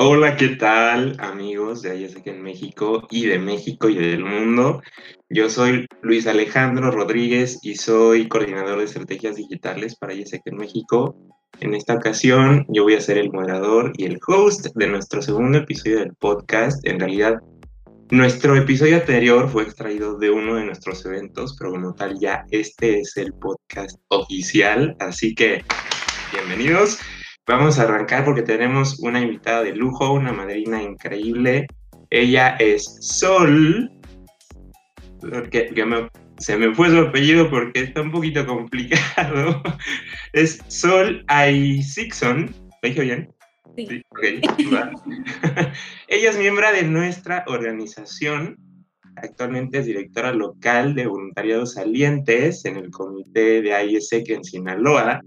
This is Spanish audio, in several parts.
Hola, ¿qué tal amigos de Ayesec en México y de México y del mundo? Yo soy Luis Alejandro Rodríguez y soy coordinador de estrategias digitales para Ayesec en México. En esta ocasión yo voy a ser el moderador y el host de nuestro segundo episodio del podcast. En realidad, nuestro episodio anterior fue extraído de uno de nuestros eventos, pero como tal ya este es el podcast oficial, así que bienvenidos. Vamos a arrancar porque tenemos una invitada de lujo, una madrina increíble. Ella es Sol. Porque, se me fue su apellido porque está un poquito complicado. Es Sol Aisixon. ¿Lo dije bien? Sí. Ella es miembro de nuestra organización. Actualmente es directora local de voluntariados salientes en el comité de ISEC en Sinaloa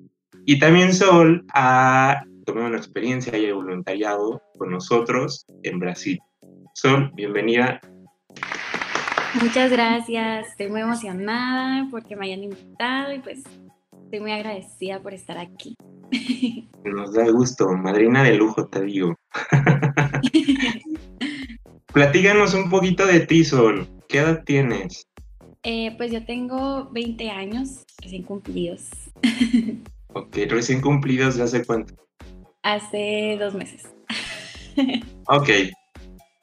y también Sol ha tomado una experiencia y voluntariado con nosotros en Brasil. Sol, bienvenida. Muchas gracias, estoy muy emocionada porque me hayan invitado y pues estoy muy agradecida por estar aquí. Nos da gusto, madrina de lujo, te digo. Platíganos un poquito de ti, Sol. ¿Qué edad tienes? Eh, pues yo tengo 20 años recién cumplidos. Ok, recién cumplidos de hace cuánto? Hace dos meses. ok.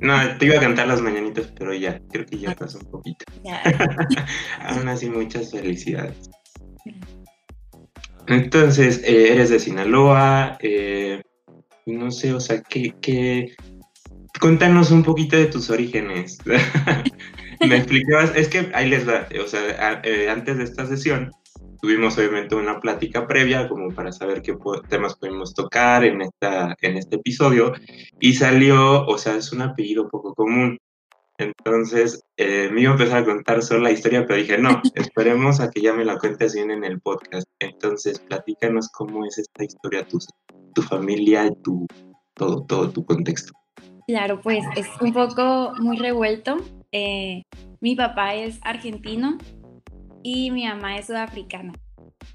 No, te iba a cantar las mañanitas, pero ya, creo que ya pasó un poquito. Aún así, muchas felicidades. Entonces, eh, eres de Sinaloa, eh, no sé, o sea, ¿qué, qué... Cuéntanos un poquito de tus orígenes. Me explicabas, es que ahí les va, o sea, eh, antes de esta sesión tuvimos obviamente una plática previa como para saber qué temas podemos tocar en, esta, en este episodio y salió, o sea, es un apellido poco común. Entonces eh, me iba a empezar a contar solo la historia, pero dije, no, esperemos a que ya me la cuentes bien en el podcast. Entonces, platícanos cómo es esta historia, tu, tu familia, tu, todo, todo tu contexto. Claro, pues es un poco muy revuelto. Eh, mi papá es argentino, y mi mamá es sudafricana.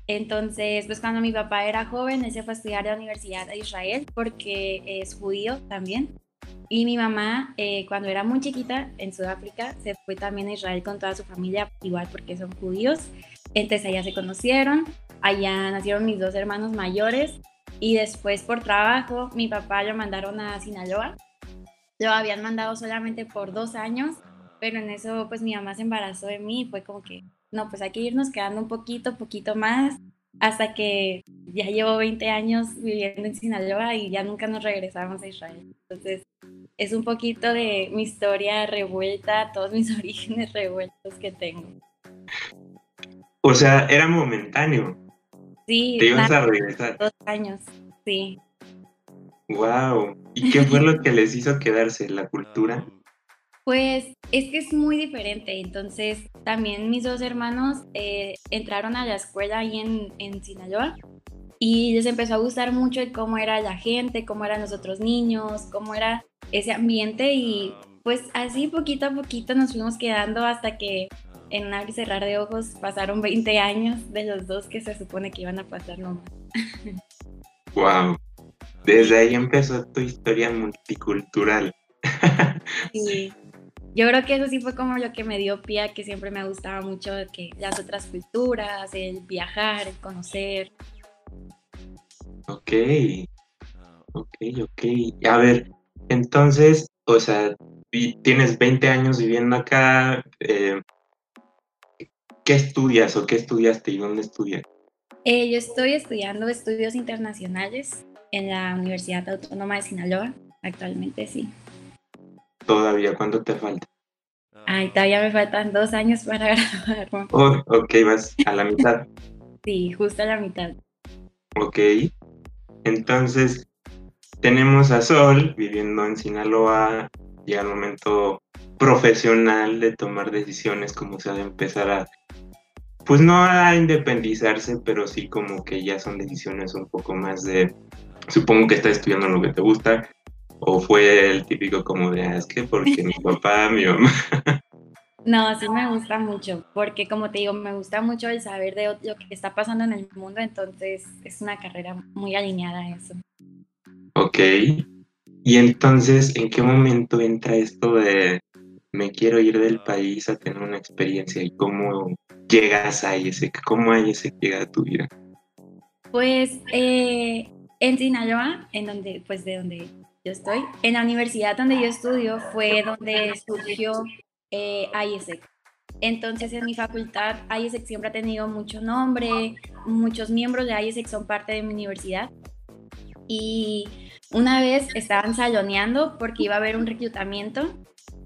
Entonces, pues cuando mi papá era joven, él se fue a estudiar a la Universidad de Israel porque es judío también. Y mi mamá, eh, cuando era muy chiquita en Sudáfrica, se fue también a Israel con toda su familia, igual porque son judíos. Entonces allá se conocieron, allá nacieron mis dos hermanos mayores y después por trabajo mi papá lo mandaron a Sinaloa. Lo habían mandado solamente por dos años, pero en eso pues mi mamá se embarazó de mí y fue como que no, pues hay que irnos quedando un poquito, poquito más, hasta que ya llevo 20 años viviendo en Sinaloa y ya nunca nos regresamos a Israel. Entonces, es un poquito de mi historia revuelta, todos mis orígenes revueltos que tengo. O sea, era momentáneo. Sí, te ibas a regresar. Dos años, sí. Wow. ¿Y qué fue lo que les hizo quedarse? ¿La cultura? Pues es que es muy diferente. Entonces, también mis dos hermanos eh, entraron a la escuela ahí en, en Sinaloa y les empezó a gustar mucho cómo era la gente, cómo eran los otros niños, cómo era ese ambiente y pues así poquito a poquito nos fuimos quedando hasta que en un abrir y cerrar de ojos pasaron 20 años de los dos que se supone que iban a pasar nomás. Wow. Desde ahí empezó tu historia multicultural. Sí. Yo creo que eso sí fue como lo que me dio pie a que siempre me gustaba mucho que las otras culturas, el viajar, el conocer. Ok, ok, ok. A ver, entonces, o sea, tienes 20 años viviendo acá, eh, ¿qué estudias o qué estudiaste y dónde estudias? Eh, yo estoy estudiando estudios internacionales en la Universidad Autónoma de Sinaloa, actualmente sí. Todavía, ¿cuánto te falta? Ay, todavía me faltan dos años para graduarme. Oh, ok, vas a la mitad. sí, justo a la mitad. Ok. Entonces, tenemos a Sol viviendo en Sinaloa, llega el momento profesional de tomar decisiones, como sea, de empezar a, pues no a independizarse, pero sí como que ya son decisiones un poco más de, supongo que estás estudiando lo que te gusta, ¿O fue el típico como de, ah, es que porque mi papá, mi mamá? No, sí me gusta mucho, porque como te digo, me gusta mucho el saber de lo que está pasando en el mundo, entonces es una carrera muy alineada a eso. Ok. Y entonces, ¿en qué momento entra esto de me quiero ir del país a tener una experiencia y cómo llegas a ese, cómo hay ese llega a tu vida? Pues eh, en Sinaloa, en donde, pues de donde yo estoy, en la universidad donde yo estudio fue donde surgió eh, IESEC. Entonces en mi facultad IESEC siempre ha tenido mucho nombre, muchos miembros de IESEC son parte de mi universidad. Y una vez estaban saloneando porque iba a haber un reclutamiento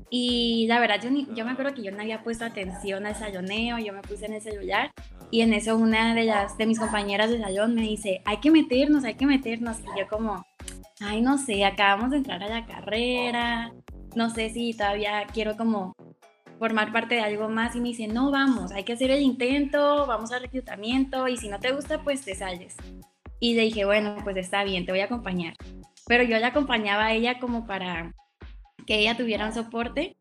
y la verdad, yo, yo me acuerdo que yo no había puesto atención al saloneo, yo me puse en el celular y en eso una de, las, de mis compañeras de salón me dice, hay que meternos, hay que meternos. Y yo como, ay, no sé, acabamos de entrar a la carrera, no sé si todavía quiero como formar parte de algo más y me dice, no, vamos, hay que hacer el intento, vamos al reclutamiento y si no te gusta, pues te sales. Y le dije, bueno, pues está bien, te voy a acompañar. Pero yo la acompañaba a ella como para que ella tuviera un soporte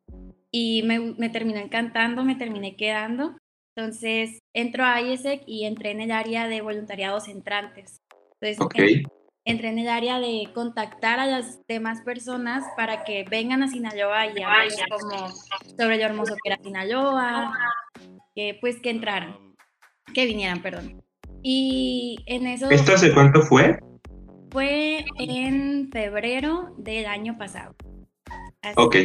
y me, me terminó encantando, me terminé quedando. Entonces entro a IESEC y entré en el área de voluntariados entrantes. Entonces entré en el área de contactar a las demás personas para que vengan a Sinaloa y hablen como sobre lo hermoso que era Sinaloa, que pues que entraran, que vinieran, perdón. Y en eso... ¿Esto hace cuánto fue? Fue en febrero del año pasado ok.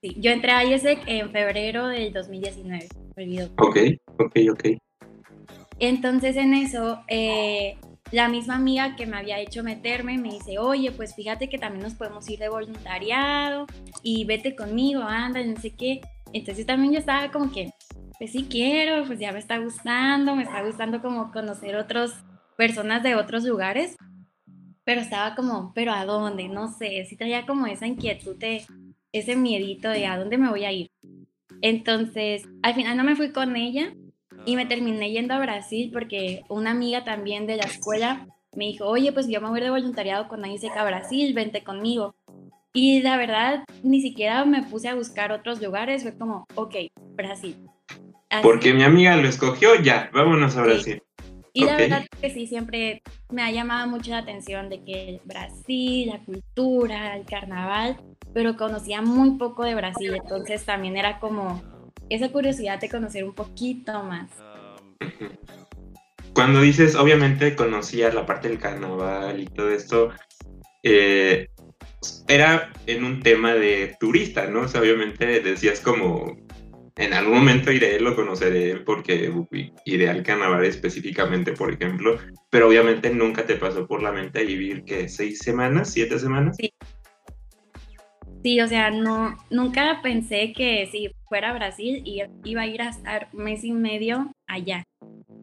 Sí, yo entré a IESEC en febrero del 2019. Ok, ok, ok. Entonces en eso, eh, la misma amiga que me había hecho meterme me dice, oye, pues fíjate que también nos podemos ir de voluntariado y vete conmigo, anda, no sé qué. Entonces también yo estaba como que, pues sí quiero, pues ya me está gustando, me está gustando como conocer otras personas de otros lugares, pero estaba como, pero ¿a dónde? No sé, sí traía como esa inquietud de, ese miedito de a dónde me voy a ir. Entonces, al final no me fui con ella y me terminé yendo a Brasil porque una amiga también de la escuela me dijo, oye, pues yo me voy de voluntariado con ISEC a Brasil, vente conmigo. Y la verdad, ni siquiera me puse a buscar otros lugares, fue como, ok, Brasil. Porque mi amiga lo escogió, ya, vámonos a Brasil. Y la verdad que sí, siempre me ha llamado mucho la atención de que Brasil, la cultura, el carnaval, pero conocía muy poco de Brasil, entonces también era como esa curiosidad de conocer un poquito más. Cuando dices, obviamente conocía la parte del carnaval y todo esto, eh, era en un tema de turista, ¿no? O sea, obviamente decías como, en algún momento iré, lo conoceré porque iré al carnaval específicamente, por ejemplo, pero obviamente nunca te pasó por la mente vivir que seis semanas, siete semanas. Sí, Sí, o sea, no, nunca pensé que si fuera a Brasil iba a ir a estar un mes y medio allá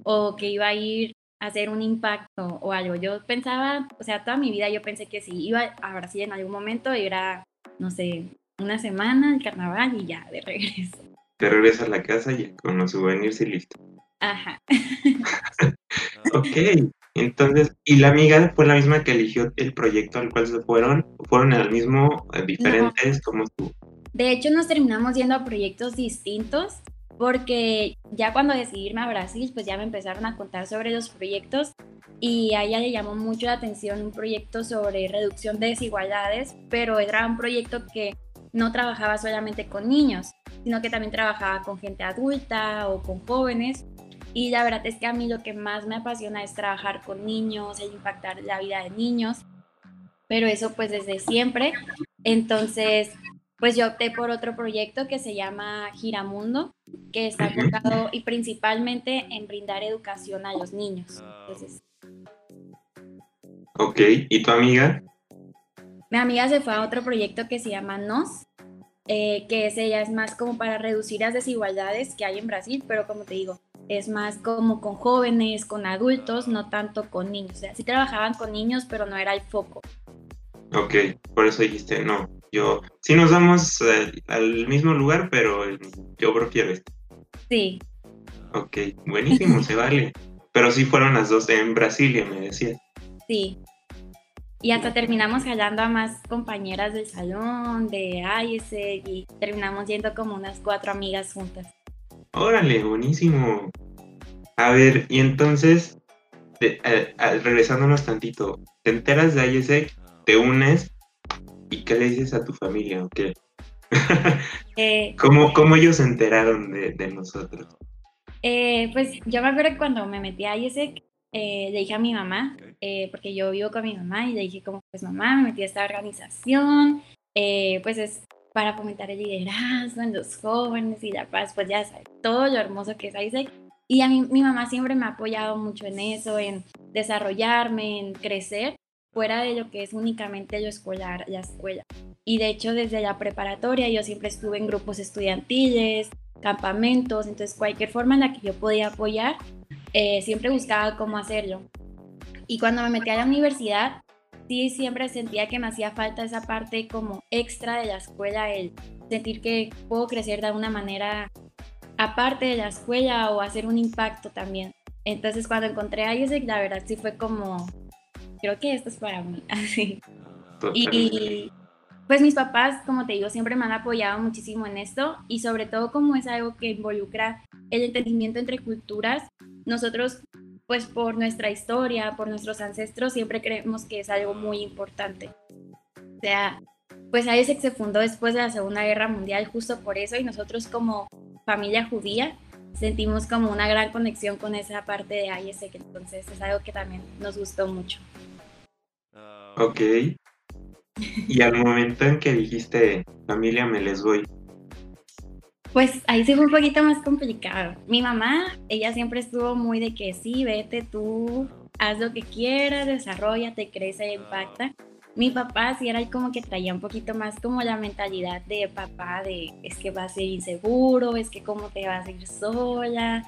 o que iba a ir a hacer un impacto o algo. Yo pensaba, o sea, toda mi vida yo pensé que si iba a Brasil en algún momento era, no sé, una semana, el carnaval y ya, de regreso. Te regresas a la casa y con los souvenirs y listo. Ajá. ok, entonces, ¿y la amiga fue la misma que eligió el proyecto al cual se fueron? ¿Fueron el mismo, eh, diferentes? como tú? De hecho, nos terminamos yendo a proyectos distintos porque ya cuando decidí irme a Brasil, pues ya me empezaron a contar sobre los proyectos y a ella le llamó mucho la atención un proyecto sobre reducción de desigualdades, pero era un proyecto que no trabajaba solamente con niños, sino que también trabajaba con gente adulta o con jóvenes y la verdad es que a mí lo que más me apasiona es trabajar con niños, el impactar la vida de niños, pero eso pues desde siempre. Entonces, pues yo opté por otro proyecto que se llama Giramundo, que está enfocado y principalmente en brindar educación a los niños. Ok, ¿y tu amiga? Mi amiga se fue a otro proyecto que se llama NOS, eh, que ese ya es más como para reducir las desigualdades que hay en Brasil, pero como te digo, es más como con jóvenes, con adultos, no tanto con niños. O sea, sí trabajaban con niños, pero no era el foco. Ok, por eso dijiste, no, yo, sí nos vamos eh, al mismo lugar, pero yo prefiero esto. Sí. Ok, buenísimo, se vale. Pero sí fueron las dos en Brasilia, me decías. Sí. Y hasta terminamos jalando a más compañeras del salón, de AIS, y terminamos yendo como unas cuatro amigas juntas. Órale, buenísimo. A ver, y entonces, regresándonos tantito, te enteras de ISEC, te unes, ¿Y qué le dices a tu familia o qué? Eh, ¿Cómo, ellos se enteraron de, nosotros? Eh, pues yo me acuerdo que cuando me metí a IESEC, eh, le dije a mi mamá, porque yo vivo con mi mamá, y le dije como, pues mamá, me metí a esta organización, pues es para fomentar el liderazgo en los jóvenes y la paz, pues ya sabes, todo lo hermoso que es. Y a mí, mi mamá siempre me ha apoyado mucho en eso, en desarrollarme, en crecer, fuera de lo que es únicamente lo escolar, la escuela. Y de hecho, desde la preparatoria yo siempre estuve en grupos estudiantiles, campamentos, entonces cualquier forma en la que yo podía apoyar, eh, siempre buscaba cómo hacerlo. Y cuando me metí a la universidad, sí siempre sentía que me hacía falta esa parte como extra de la escuela, el sentir que puedo crecer de alguna manera aparte de la escuela o hacer un impacto también. Entonces cuando encontré a ISEC, la verdad sí fue como, creo que esto es para mí, así. Y pues mis papás, como te digo, siempre me han apoyado muchísimo en esto y sobre todo como es algo que involucra el entendimiento entre culturas, nosotros pues por nuestra historia, por nuestros ancestros, siempre creemos que es algo muy importante. O sea, pues ISEC se fundó después de la Segunda Guerra Mundial justo por eso y nosotros como familia judía sentimos como una gran conexión con esa parte de ISEC, entonces es algo que también nos gustó mucho. Ok. Y al momento en que dijiste, familia, me les voy, pues ahí sí fue un poquito más complicado. Mi mamá, ella siempre estuvo muy de que sí, vete tú, haz lo que quieras, desarrollate, crece, impacta. Mi papá sí era como que traía un poquito más como la mentalidad de papá de es que vas a ser inseguro, es que cómo te vas a ir sola,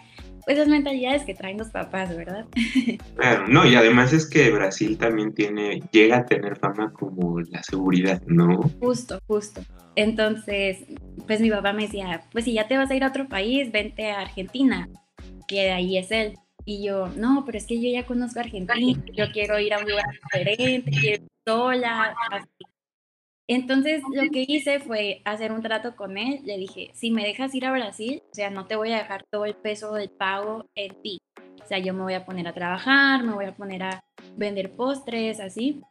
esas mentalidades que traen los papás, ¿verdad? Claro, no, y además es que Brasil también tiene, llega a tener fama como la seguridad, ¿no? Justo, justo. Entonces, pues mi papá me decía, pues si ya te vas a ir a otro país, vente a Argentina, que de ahí es él. Y yo, no, pero es que yo ya conozco Argentina, yo quiero ir a un lugar diferente, quiero ir sola, así. Entonces lo que hice fue hacer un trato con él. Le dije, si me dejas ir a Brasil, o sea, no te voy a dejar todo el peso del pago en ti. O sea, yo me voy a poner a trabajar, me voy a poner a vender postres, así.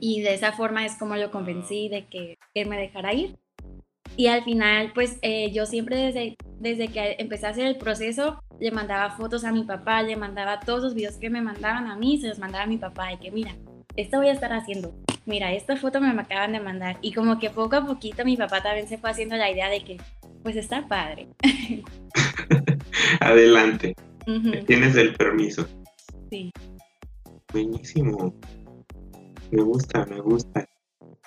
Y de esa forma es como lo convencí de que él me dejara ir. Y al final, pues eh, yo siempre desde, desde que empecé a hacer el proceso, le mandaba fotos a mi papá, le mandaba todos los videos que me mandaban a mí, se los mandaba a mi papá de que, mira, esto voy a estar haciendo. Mira, esta foto me acaban de mandar. Y como que poco a poquito mi papá también se fue haciendo la idea de que, pues está padre. Adelante. Tienes el permiso. Sí. Buenísimo. Me gusta, me gusta.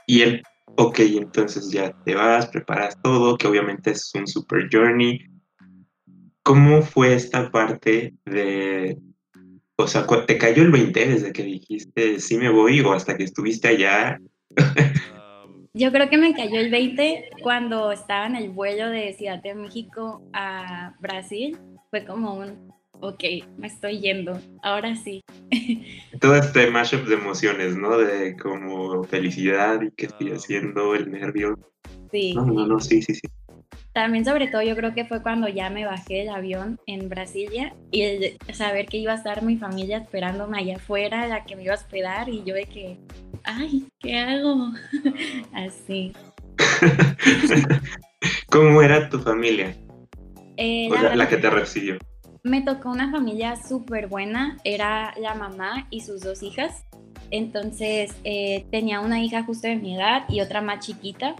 Y él, ok, entonces ya te vas, preparas todo, que obviamente es un super journey. ¿Cómo fue esta parte de, o sea, ¿te cayó el 20 desde que dijiste sí me voy o hasta que estuviste allá? Yo creo que me cayó el 20 cuando estaba en el vuelo de Ciudad de México a Brasil. Fue como un, ok, me estoy yendo, ahora sí. Todo este mashup de emociones, ¿no? De como felicidad y qué estoy haciendo, el nervio. Sí. No, no, no, sí, sí, sí. También sobre todo yo creo que fue cuando ya me bajé del avión en Brasilia y el saber que iba a estar mi familia esperándome allá afuera, la que me iba a esperar y yo de que, ay, ¿qué hago? Así. ¿Cómo era tu familia? Eh, la, que te recibió. Me tocó una familia súper buena, era la mamá y sus dos hijas. Entonces eh, tenía una hija justo de mi edad y otra más chiquita.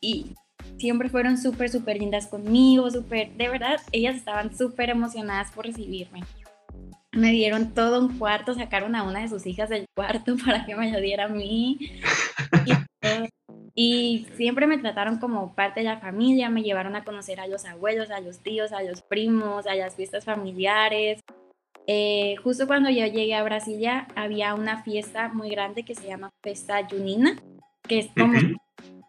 Y siempre fueron súper, súper lindas conmigo, súper, de verdad, ellas estaban súper emocionadas por recibirme. Me dieron todo un cuarto, sacaron a una de sus hijas del cuarto para que me lo diera a mí. Y, siempre me trataron como parte de la familia, me llevaron a conocer a los abuelos, a los tíos, a los primos, a las fiestas familiares. Eh, justo cuando yo llegué a Brasilia había una fiesta muy grande que se llama Festa Junina, que es como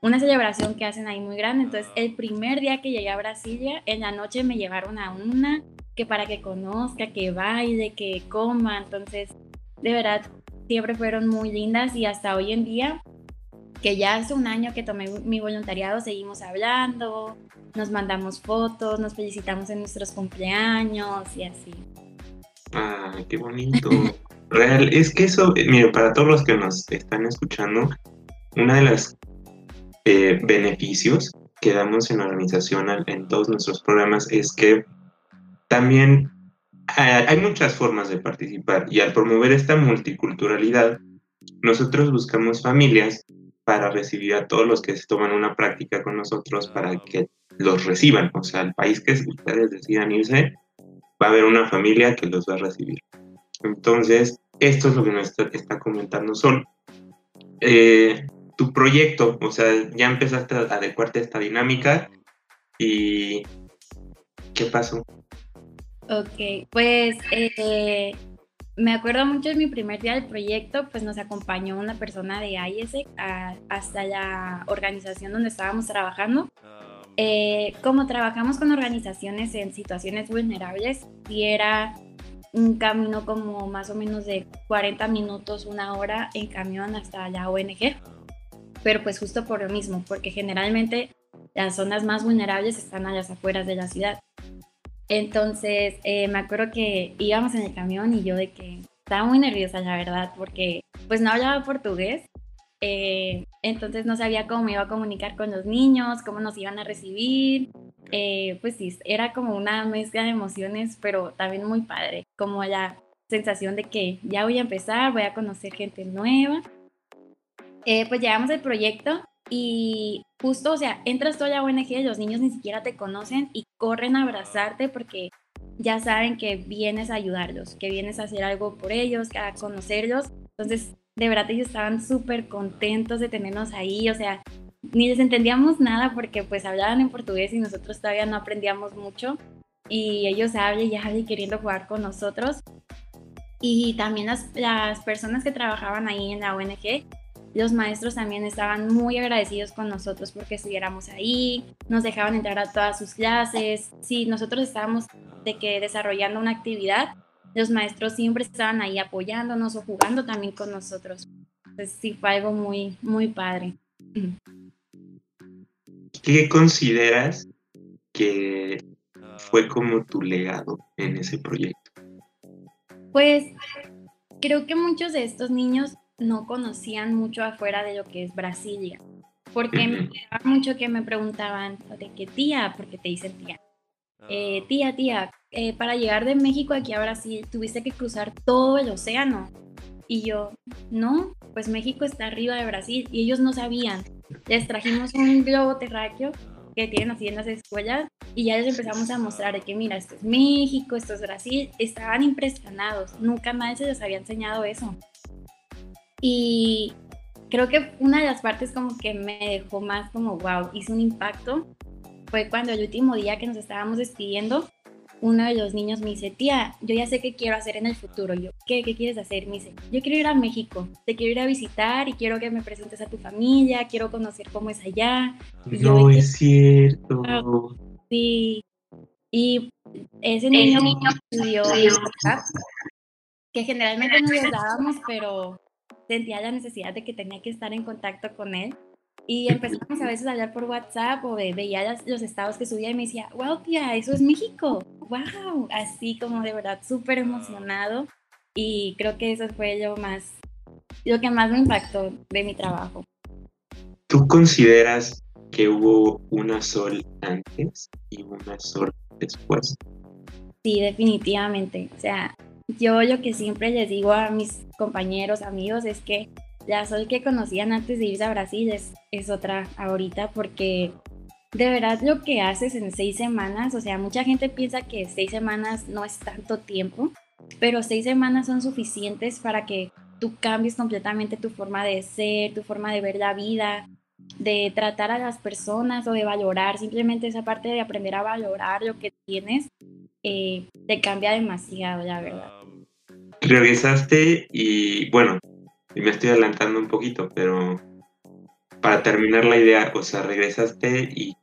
una celebración que hacen ahí muy grande. Entonces, el primer día que llegué a Brasilia, en la noche me llevaron a una que para que conozca, que baile, que coma. Entonces, de verdad, siempre fueron muy lindas y hasta hoy en día, que ya hace un año que tomé mi voluntariado, seguimos hablando, nos mandamos fotos, nos felicitamos en nuestros cumpleaños y así. Ah, qué bonito. Real, es que eso, eh, mire, para todos los que nos están escuchando, una de las eh, beneficios que damos en la organización en todos nuestros programas es que también eh, hay muchas formas de participar y al promover esta multiculturalidad, nosotros buscamos familias para recibir a todos los que se toman una práctica con nosotros para que los reciban. O sea, el país que ustedes decidan irse, va a haber una familia que los va a recibir. Entonces, esto es lo que nos está, comentando Sol. Eh, tu proyecto, o sea, ya empezaste a adecuarte a esta dinámica y ¿qué pasó? Ok, pues eh, me acuerdo mucho de mi primer día del proyecto, pues nos acompañó una persona de IESEC hasta la organización donde estábamos trabajando. Eh, como trabajamos con organizaciones en situaciones vulnerables, y era un camino como más o menos de 40 minutos, una hora en camión hasta la ONG, pero pues justo por lo mismo, porque generalmente las zonas más vulnerables están a las afueras de la ciudad. Entonces, eh, me acuerdo que íbamos en el camión y yo de que estaba muy nerviosa, la verdad, porque pues no hablaba portugués. Eh, entonces no sabía cómo me iba a comunicar con los niños, cómo nos iban a recibir. Eh, pues sí, era como una mezcla de emociones, pero también muy padre, como la sensación de que ya voy a empezar, voy a conocer gente nueva. Pues llegamos al proyecto y justo, o sea, entras tú a la ONG, los niños ni siquiera te conocen y corren a abrazarte porque ya saben que vienes a ayudarlos, que vienes a hacer algo por ellos, a conocerlos. Entonces, de verdad ellos estaban súper contentos de tenernos ahí, o sea, ni les entendíamos nada porque pues hablaban en portugués y nosotros todavía no aprendíamos mucho y ellos hablan y hablan queriendo jugar con nosotros. Y también las personas que trabajaban ahí en la ONG los maestros también estaban muy agradecidos con nosotros porque estuviéramos ahí, nos dejaban entrar a todas sus clases. Si nosotros estábamos de que desarrollando una actividad, los maestros siempre estaban ahí apoyándonos o jugando también con nosotros. Entonces sí fue algo muy, muy padre. ¿Qué consideras que fue como tu legado en ese proyecto? Pues creo que muchos de estos niños no conocían mucho afuera de lo que es Brasilia. Porque me mucho que me preguntaban de qué tía, porque te dicen tía. Eh, tía, tía, eh, para llegar de México aquí a Brasil tuviste que cruzar todo el océano. Y yo, no, pues México está arriba de Brasil y ellos no sabían. Les trajimos un globo terráqueo que tienen así en las escuelas y ya les empezamos a mostrar de que mira, esto es México, esto es Brasil. Estaban impresionados, nunca más se les había enseñado eso. Y creo que una de las partes como que me dejó más como, wow, hizo un impacto, fue cuando el último día que nos estábamos despidiendo, uno de los niños me dice, tía, yo ya sé qué quiero hacer en el futuro. Yo, ¿qué, qué quieres hacer? Me dice, yo quiero ir a México, te quiero ir a visitar y quiero que me presentes a tu familia, quiero conocer cómo es allá. no es cierto. sí. Y ese niño, niño estudió que generalmente no les dábamos, pero sentía la necesidad de que tenía que estar en contacto con él. Y empezamos a veces a hablar por WhatsApp o veía los estados que subía y me decía, wow, tía, eso es México, wow, así como de verdad súper emocionado. Y creo que eso fue lo más, lo que más me impactó de mi trabajo. ¿Tú consideras que hubo una sol antes y una sol después? Sí, definitivamente. O sea, yo lo que siempre les digo a mis compañeros, amigos, es que la Sol que conocían antes de irse a Brasil es, es otra ahorita porque de verdad lo que haces en seis semanas, o sea, mucha gente piensa que seis semanas no es tanto tiempo, pero seis semanas son suficientes para que tú cambies completamente tu forma de ser, tu forma de ver la vida, de tratar a las personas o de valorar, simplemente esa parte de aprender a valorar lo que tienes, eh, te cambia demasiado, la verdad. Regresaste y bueno, y me estoy adelantando un poquito, pero para terminar la idea, o sea, regresaste y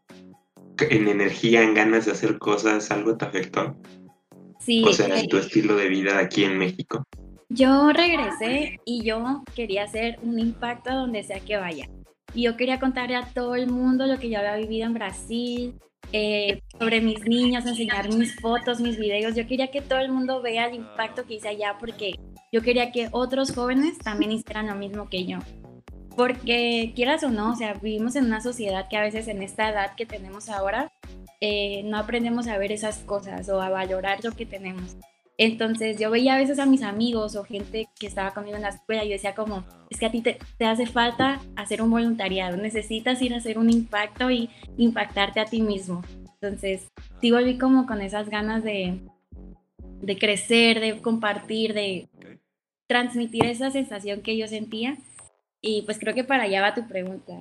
en energía, en ganas de hacer cosas, ¿algo te afectó? Sí. O sea, en tu estilo de vida aquí en México. Yo regresé y yo quería hacer un impacto donde sea que vaya. Y yo quería contarle a todo el mundo lo que yo había vivido en Brasil, eh, sobre mis niños, enseñar mis fotos, mis videos. Yo quería que todo el mundo vea el impacto que hice allá porque yo quería que otros jóvenes también hicieran lo mismo que yo. porque quieras o no, o sea, vivimos en una sociedad que a veces en esta edad que tenemos ahora, eh, no aprendemos a ver esas cosas o a valorar lo que tenemos. Entonces yo veía a veces a mis amigos o gente que estaba conmigo en la escuela y yo decía como, es que a ti te, te, hace falta hacer un voluntariado, necesitas ir a hacer un impacto y impactarte a ti mismo. Entonces sí volví como con esas ganas de, de crecer, de compartir, de transmitir esa sensación que yo sentía. Y pues creo que para allá va tu pregunta.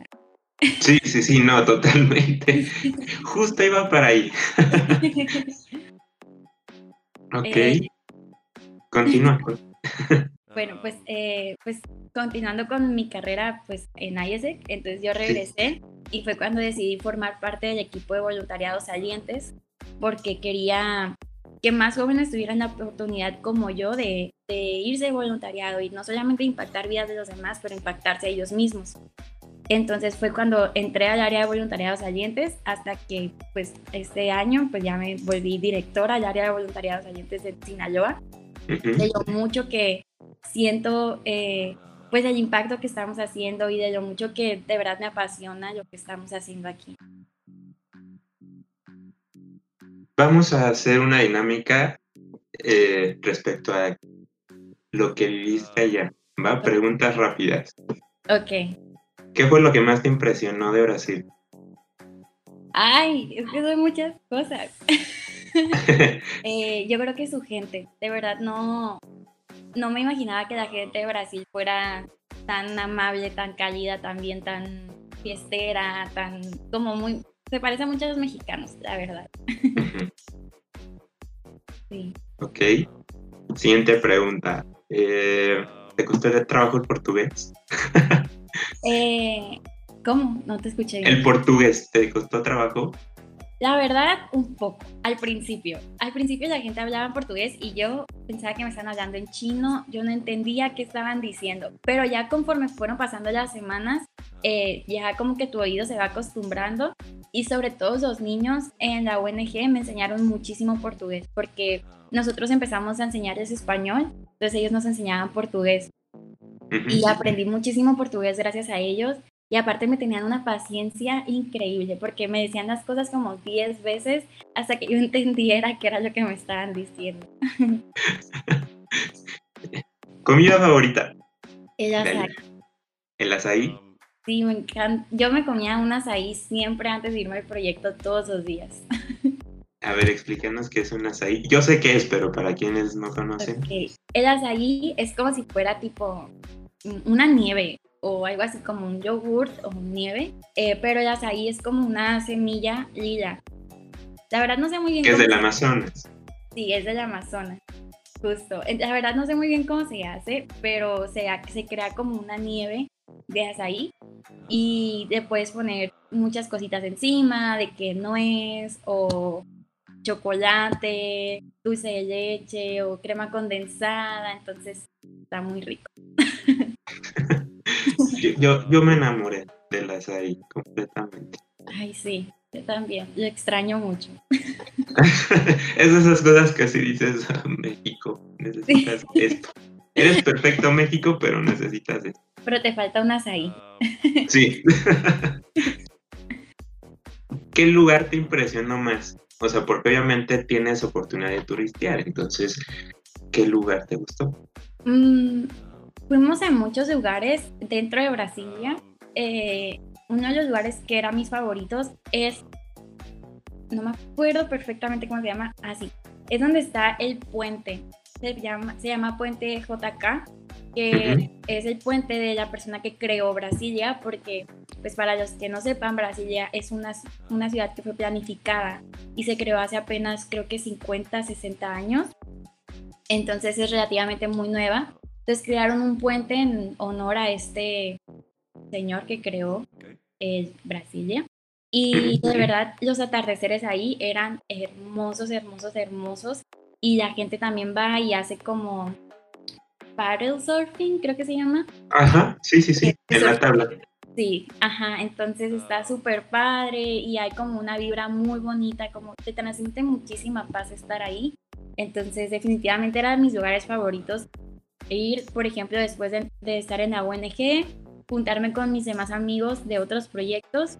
Sí, sí, sí, no, totalmente. Justo iba para ahí. ok. Eh, Continúa. bueno, pues, eh, pues continuando con mi carrera pues en IESEC, entonces yo regresé y fue cuando decidí formar parte del equipo de voluntariados salientes porque quería que más jóvenes tuvieran la oportunidad como yo de, de irse de voluntariado y no solamente impactar vidas de los demás, pero impactarse a ellos mismos. Entonces fue cuando entré al área de voluntariados salientes hasta que pues este año pues ya me volví directora al área de voluntariados salientes de Sinaloa. De lo mucho que siento eh, pues el impacto que estamos haciendo y de lo mucho que de verdad me apasiona lo que estamos haciendo aquí. Vamos a hacer una dinámica eh, respecto a lo que viviste allá. ¿Va? Preguntas rápidas. Ok. ¿Qué fue lo que más te impresionó de Brasil? Ay, es que son muchas cosas. Eh, yo creo que su gente, de verdad no, no me imaginaba que la gente de Brasil fuera tan amable, tan cálida, también tan fiestera, tan como muy, se parece a muchos mexicanos, la verdad. sí. Ok. Siguiente pregunta. Eh, ¿Te costó el trabajo el portugués? Eh, ¿Cómo? No te escuché. ¿El portugués te costó trabajo? La verdad, un poco, al principio. Al principio la gente hablaba en portugués y yo pensaba que me estaban hablando en chino, yo no entendía qué estaban diciendo, pero ya conforme fueron pasando las semanas, eh, ya como que tu oído se va acostumbrando y sobre todo los niños en la ONG me enseñaron muchísimo portugués porque nosotros empezamos a enseñarles español, entonces ellos nos enseñaban portugués y aprendí muchísimo portugués gracias a ellos. Y aparte me tenían una paciencia increíble porque me decían las cosas como 10 veces hasta que yo entendiera qué era lo que me estaban diciendo. ¿Comida favorita? El azaí. ¿El azaí? Sí, me encanta. Yo me comía un azaí siempre antes de irme al proyecto todos los días. A ver, explícanos qué es un azaí. Yo sé qué es, pero para quienes no conocen. El azaí es como si fuera tipo una nieve o algo así como un yogurt o nieve, eh, pero el azaí es como una semilla lila. La verdad no sé muy bien. Que es del Amazonas. Sí, es del Amazonas, justo. La verdad no sé muy bien cómo se hace, pero se, se crea como una nieve de azaí y le puedes poner muchas cositas encima, de que no es o chocolate, dulce de leche o crema condensada, entonces está muy rico. Yo, yo, me enamoré de las ahí completamente. Ay, sí, yo también, lo extraño mucho. es de esas cosas que así dices, ah, México, necesitas esto. Eres perfecto México, pero necesitas esto. Pero te falta un azaí. sí. ¿Qué lugar te impresionó más? O sea, porque obviamente tienes oportunidad de turistear, entonces, ¿qué lugar te gustó? Mm, fuimos a muchos lugares dentro de Brasilia. Eh, uno de los lugares que eran mis favoritos es, no me acuerdo perfectamente cómo se llama, así, ah, es donde está el puente, se llama, se llama Puente JK que es el puente de la persona que creó Brasilia, porque pues para los que no sepan, Brasilia es una, una ciudad que fue planificada y se creó hace apenas creo que 50, 60 años, entonces es relativamente muy nueva. Entonces crearon un puente en honor a este señor que creó el Brasilia. Y de verdad los atardeceres ahí eran hermosos, hermosos, hermosos. Y la gente también va y hace como paddle surfing, creo que se llama. Ajá, sí, sí, sí, en la tabla. Sí, ajá, entonces está súper padre y hay como una vibra muy bonita, como te transmite muchísima paz estar ahí. Entonces definitivamente era de mis lugares favoritos. Ir, por ejemplo, después de, estar en la ONG, juntarme con mis demás amigos de otros proyectos,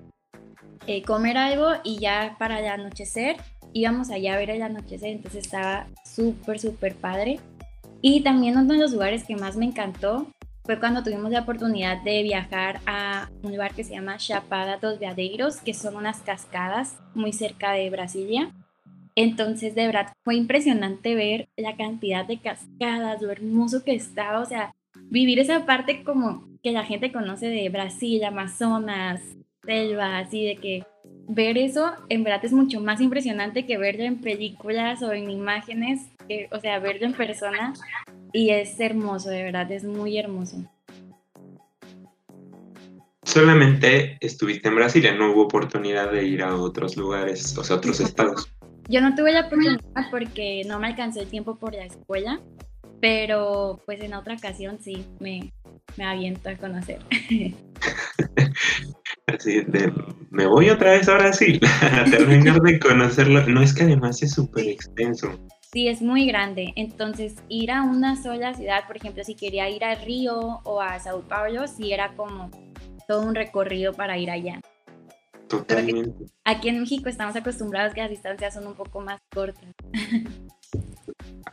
eh, comer algo y ya para el anochecer íbamos allá a ver el anochecer, entonces estaba súper, súper padre. Y también uno de los lugares que más me encantó fue cuando tuvimos la oportunidad de viajar a un lugar que se llama Chapada dos Veadeiros, que son unas cascadas muy cerca de Brasilia. Entonces, de verdad, fue impresionante ver la cantidad de cascadas, lo hermoso que estaba, o sea, vivir esa parte como que la gente conoce de Brasil, Amazonas, selva, así de que ver eso en verdad es mucho más impresionante que verlo en películas o en imágenes, o sea, verlo en persona y es hermoso, de verdad, es muy hermoso. Solamente estuviste en Brasilia, no hubo oportunidad de ir a otros lugares, o sea, otros estados. Yo no tuve la oportunidad porque no me alcancé el tiempo por la escuela, pero pues en otra ocasión sí, me, me aviento a conocer. Así de, me voy otra vez ahora sí, a terminar de conocerlo. No es que además es súper extenso. Sí, es muy grande. Entonces, ir a una sola ciudad, por ejemplo, si quería ir a Río o a Sao Paulo, sí era como todo un recorrido para ir allá. Totalmente. Aquí en México estamos acostumbrados que las distancias son un poco más cortas.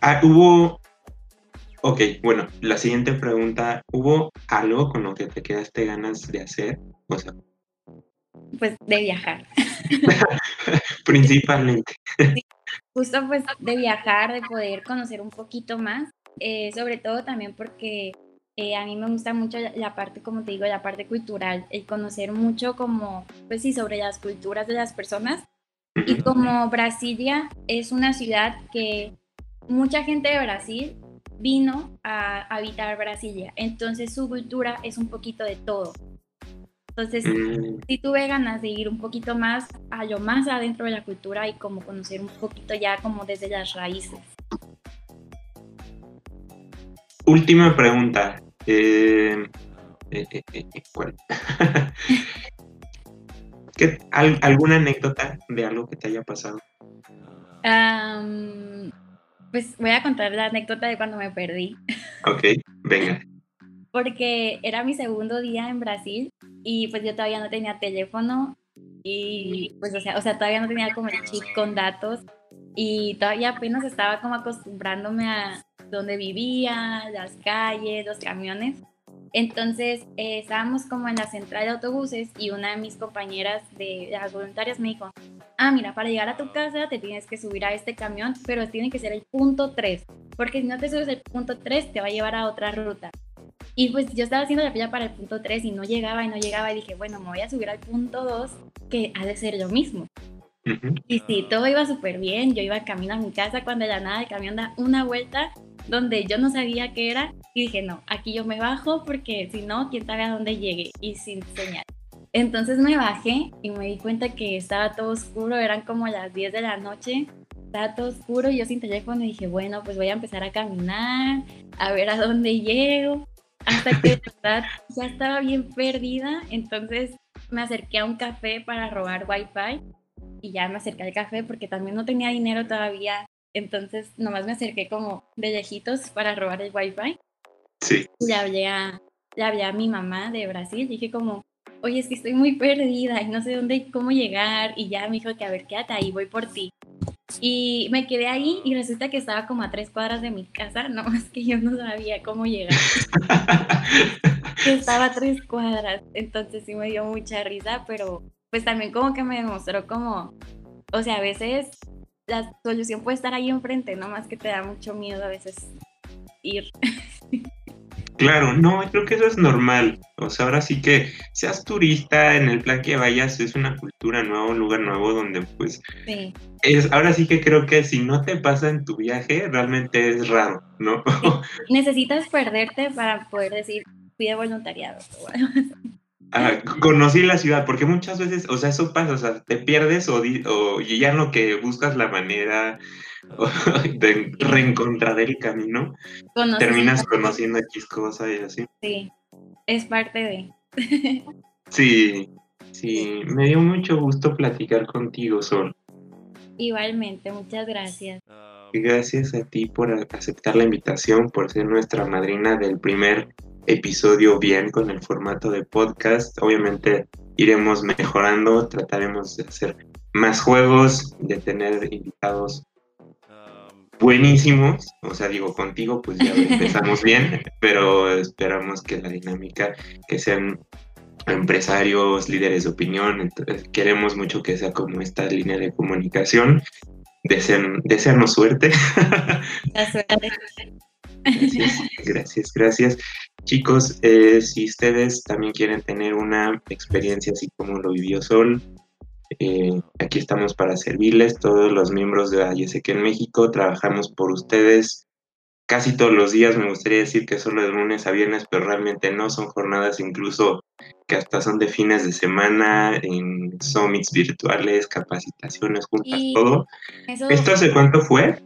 Ah, hubo Ok, bueno, la siguiente pregunta, ¿hubo algo con lo que te quedaste ganas de hacer? O sea, pues de viajar. Principalmente. justo pues de viajar, de poder conocer un poquito más, eh, sobre todo también porque eh, a mí me gusta mucho la parte, como te digo, la parte cultural, el conocer mucho como, pues sí, sobre las culturas de las personas. Y como Brasilia es una ciudad que mucha gente de Brasil vino a habitar Brasilia. Entonces su cultura es un poquito de todo. Entonces, mm. si tuve ganas de ir un poquito más a lo más adentro de la cultura y como conocer un poquito ya como desde las raíces. Última pregunta. Eh, eh, eh, ¿cuál? ¿Alguna anécdota de algo que te haya pasado? Pues voy a contar la anécdota de cuando me perdí. Ok, venga. Porque era mi segundo día en Brasil y pues yo todavía no tenía teléfono y pues o sea, o sea todavía no tenía como el chip con datos y todavía apenas estaba como acostumbrándome a dónde vivía, las calles, los camiones. Entonces eh, estábamos como en la central de autobuses y una de mis compañeras de, las voluntarias me dijo, ah, mira, para llegar a tu casa te tienes que subir a este camión, pero tiene que ser el punto 3, porque si no te subes el punto 3 te va a llevar a otra ruta. Y pues yo estaba haciendo la fila para el punto 3 y no llegaba y no llegaba y dije, bueno, me voy a subir al punto 2, que ha de ser lo mismo. Y sí, todo iba súper bien, yo iba camino a mi casa cuando de la nada el camión da una vuelta donde yo no sabía qué era y dije, no, aquí yo me bajo porque si no, quién sabe a dónde llegue y sin señal. Entonces me bajé y me di cuenta que estaba todo oscuro, eran como las 10 de la noche, estaba todo oscuro y yo sin teléfono y dije, bueno, pues voy a empezar a caminar, a ver a dónde llego, hasta que ya estaba bien perdida, entonces me acerqué a un café para robar wifi y ya me acerqué al café porque también no tenía dinero todavía entonces, nomás me acerqué como de lejitos para robar el wifi. Sí. Y le hablé a, a mi mamá de Brasil. Dije como, oye, es que estoy muy perdida y no sé dónde, cómo llegar. Y ya me dijo que a ver, quédate ahí, voy por ti. Y me quedé ahí y resulta que estaba como a tres cuadras de mi casa, no más que yo no sabía cómo llegar. estaba a tres cuadras, entonces sí me dio mucha risa, pero pues también como que me demostró como, o sea, a veces la solución puede estar ahí enfrente, no más que te da mucho miedo a veces ir. Claro, no, creo que eso es normal. O sea, ahora sí que seas turista, en el plan que vayas, es una cultura nueva, un lugar nuevo donde pues... Sí. Es, ahora sí que creo que si no te pasa en tu viaje, realmente es raro, ¿no? Necesitas perderte para poder decir, fui de voluntariado. Conocí la ciudad, porque muchas veces, o sea, eso pasa, o sea, te pierdes o, o ya en lo que buscas la manera de reencontrar el camino, terminas conociendo X cosas y así. Sí, es parte de. sí, sí, me dio mucho gusto platicar contigo, Sol. Igualmente, muchas gracias. Gracias a ti por aceptar la invitación, por ser nuestra madrina del primer episodio bien con el formato de podcast. Obviamente iremos mejorando, trataremos de hacer más juegos, de tener invitados buenísimos. O sea, digo, contigo pues ya empezamos bien, pero esperamos que la dinámica, que sean empresarios, líderes de opinión, queremos mucho que sea como esta línea de comunicación. Desearnos suerte. suerte. Gracias, gracias, gracias. Chicos, eh, si ustedes también quieren tener una experiencia así como lo vivió Sol, eh, aquí estamos para servirles. Todos los miembros de AYSEC en México trabajamos por ustedes casi todos los días. Me gustaría decir que solo de lunes a viernes, pero realmente no. Son jornadas incluso que hasta son de fines de semana, en summits virtuales, capacitaciones juntas, todo. ¿Esto hace cuánto fue?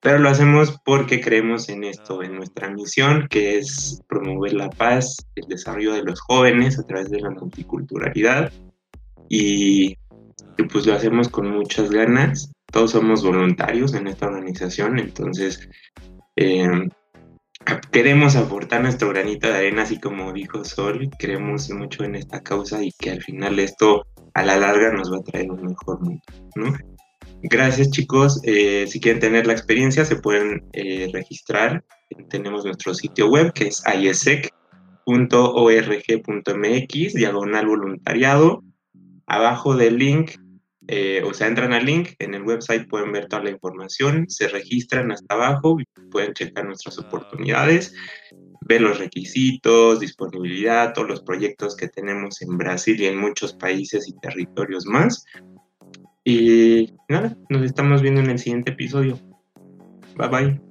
Pero lo hacemos porque creemos en esto, en nuestra misión, que es promover la paz, el desarrollo de los jóvenes a través de la multiculturalidad y, pues lo hacemos con muchas ganas. Todos somos voluntarios en esta organización, entonces eh, queremos aportar nuestro granito de arena, así como dijo Sol, creemos mucho en esta causa y que al final esto a la larga nos va a traer un mejor mundo, ¿no? Gracias chicos, eh, si quieren tener la experiencia se pueden eh, registrar, tenemos nuestro sitio web que es isec.org.mx, diagonal voluntariado, Abajo del link, eh, o sea, entran al link, en el website pueden ver toda la información, se registran hasta abajo, pueden checar nuestras oportunidades, ver los requisitos, disponibilidad, todos los proyectos que tenemos en Brasil y en muchos países y territorios más. Y nada, nos estamos viendo en el siguiente episodio. Bye bye.